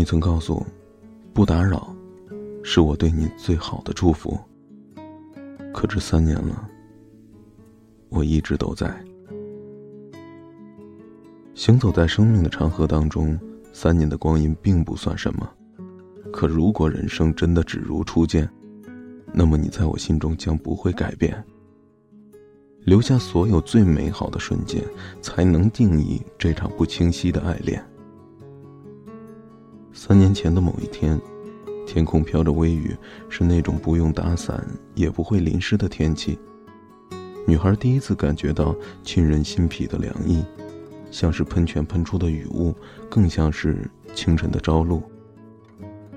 你曾告诉我，不打扰，是我对你最好的祝福。可这三年了，我一直都在。行走在生命的长河当中，三年的光阴并不算什么。可如果人生真的只如初见，那么你在我心中将不会改变。留下所有最美好的瞬间，才能定义这场不清晰的爱恋。三年前的某一天，天空飘着微雨，是那种不用打伞也不会淋湿的天气。女孩第一次感觉到沁人心脾的凉意，像是喷泉喷出的雨雾，更像是清晨的朝露。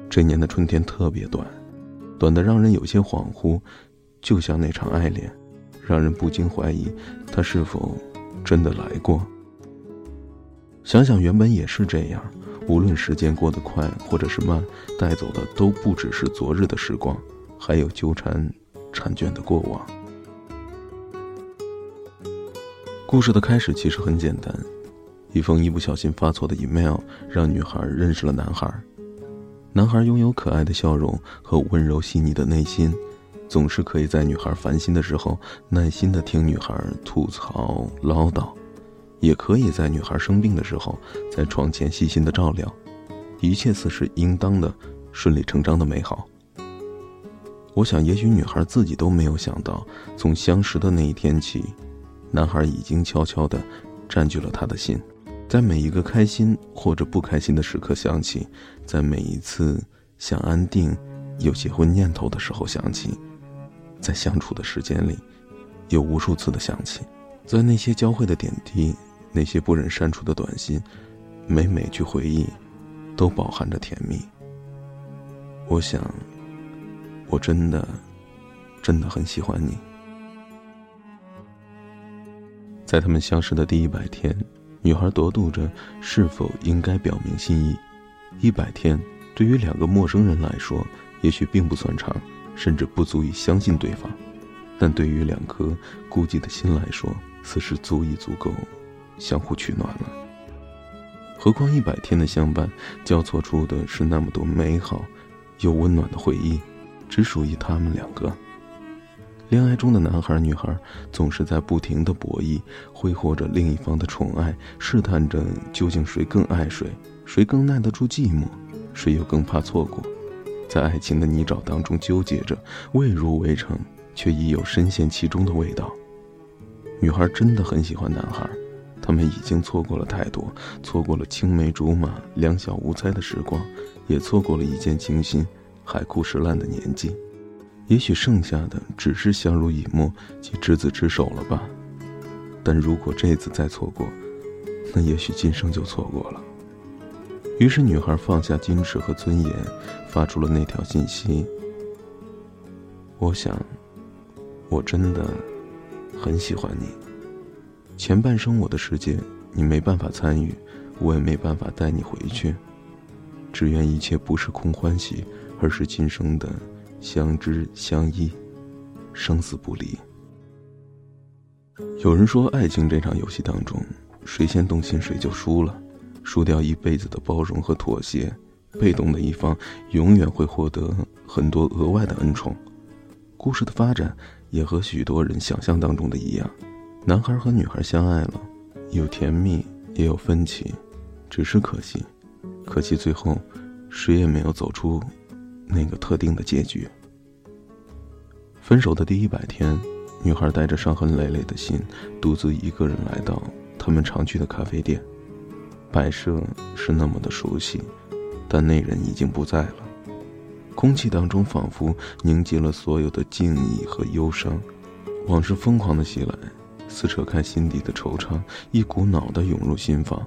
这年的春天特别短，短的让人有些恍惚，就像那场爱恋。让人不禁怀疑，他是否真的来过？想想原本也是这样，无论时间过得快或者是慢，带走的都不只是昨日的时光，还有纠缠、缠卷的过往。故事的开始其实很简单，一封一不小心发错的 email 让女孩认识了男孩。男孩拥有可爱的笑容和温柔细腻的内心。总是可以在女孩烦心的时候耐心的听女孩吐槽唠叨，也可以在女孩生病的时候在床前细心的照料，一切似是应当的，顺理成章的美好。我想，也许女孩自己都没有想到，从相识的那一天起，男孩已经悄悄的占据了她的心，在每一个开心或者不开心的时刻想起，在每一次想安定、有结婚念头的时候想起。在相处的时间里，有无数次的想起，在那些交汇的点滴，那些不忍删除的短信，每每去回忆，都饱含着甜蜜。我想，我真的，真的很喜欢你。在他们相识的第一百天，女孩踱步着是否应该表明心意。一百天对于两个陌生人来说，也许并不算长。甚至不足以相信对方，但对于两颗孤寂的心来说，此时足以足够相互取暖了。何况一百天的相伴，交错出的是那么多美好又温暖的回忆，只属于他们两个。恋爱中的男孩女孩总是在不停的博弈，挥霍着另一方的宠爱，试探着究竟谁更爱谁，谁更耐得住寂寞，谁又更怕错过。在爱情的泥沼当中纠结着，未入围城，却已有深陷其中的味道。女孩真的很喜欢男孩，他们已经错过了太多，错过了青梅竹马、两小无猜的时光，也错过了一见倾心、海枯石烂的年纪。也许剩下的只是相濡以沫及执子之手了吧。但如果这次再错过，那也许今生就错过了。于是，女孩放下矜持和尊严，发出了那条信息。我想，我真的很喜欢你。前半生我的世界，你没办法参与，我也没办法带你回去。只愿一切不是空欢喜，而是今生的相知相依，生死不离。有人说，爱情这场游戏当中，谁先动心，谁就输了。输掉一辈子的包容和妥协，被动的一方永远会获得很多额外的恩宠。故事的发展也和许多人想象当中的一样，男孩和女孩相爱了，有甜蜜也有分歧，只是可惜，可惜最后谁也没有走出那个特定的结局。分手的第一百天，女孩带着伤痕累累的心，独自一个人来到他们常去的咖啡店。摆设是那么的熟悉，但那人已经不在了。空气当中仿佛凝结了所有的敬意和忧伤，往事疯狂的袭来，撕扯开心底的惆怅，一股脑的涌入心房。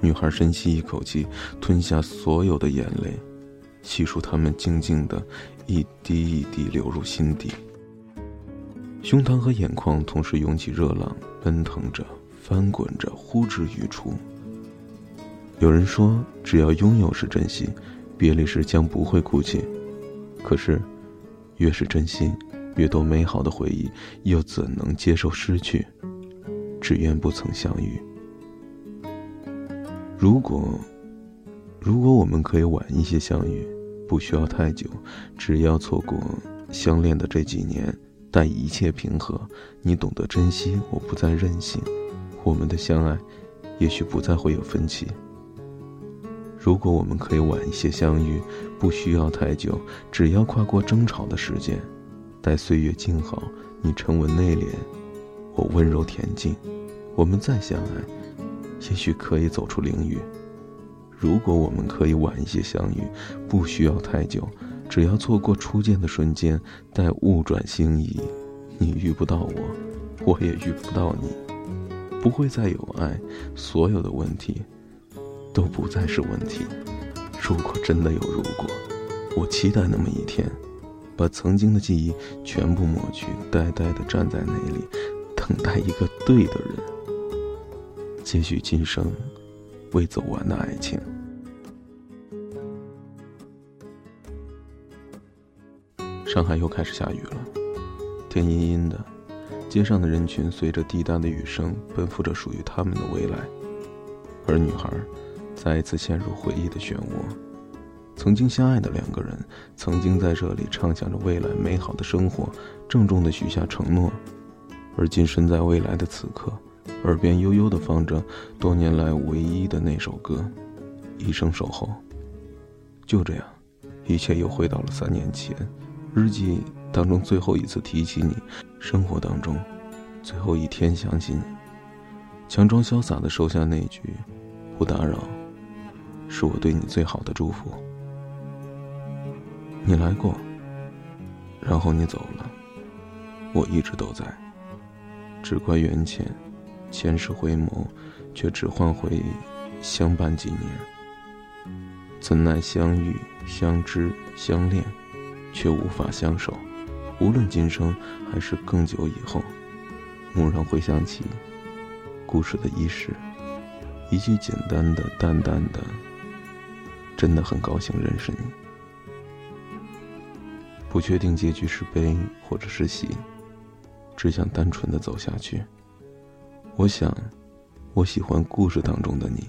女孩深吸一口气，吞下所有的眼泪，细数它们静静的，一滴一滴流入心底。胸膛和眼眶同时涌起热浪，奔腾着，翻滚着，呼之欲出。有人说，只要拥有是珍惜，别离时将不会哭泣。可是，越是真心，越多美好的回忆，又怎能接受失去？只愿不曾相遇。如果，如果我们可以晚一些相遇，不需要太久，只要错过相恋的这几年，待一切平和，你懂得珍惜，我不再任性，我们的相爱，也许不再会有分歧。如果我们可以晚一些相遇，不需要太久，只要跨过争吵的时间，待岁月静好，你沉稳内敛，我温柔恬静，我们再相爱，也许可以走出囹圄。如果我们可以晚一些相遇，不需要太久，只要错过初见的瞬间，待物转星移，你遇不到我，我也遇不到你，不会再有爱，所有的问题都不再是问题。如果真的有如果，我期待那么一天，把曾经的记忆全部抹去，呆呆地站在那里，等待一个对的人，继续今生未走完的爱情。上海又开始下雨了，天阴阴的，街上的人群随着滴答的雨声奔赴着属于他们的未来，而女孩再一次陷入回忆的漩涡。曾经相爱的两个人，曾经在这里畅想着未来美好的生活，郑重的许下承诺，而今身在未来的此刻，耳边悠悠的放着多年来唯一的那首歌，《一生守候》。就这样，一切又回到了三年前。日记当中最后一次提起你，生活当中最后一天想起你，强装潇洒的收下那句“不打扰”，是我对你最好的祝福。你来过，然后你走了，我一直都在。只怪缘浅，前世回眸，却只换回相伴几年。怎奈相遇、相知、相恋。却无法相守，无论今生还是更久以后，蓦然回想起故事的伊始，一句简单的、淡淡的，真的很高兴认识你。不确定结局是悲或者是喜，只想单纯的走下去。我想，我喜欢故事当中的你。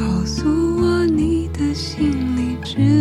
告诉我，你的心里只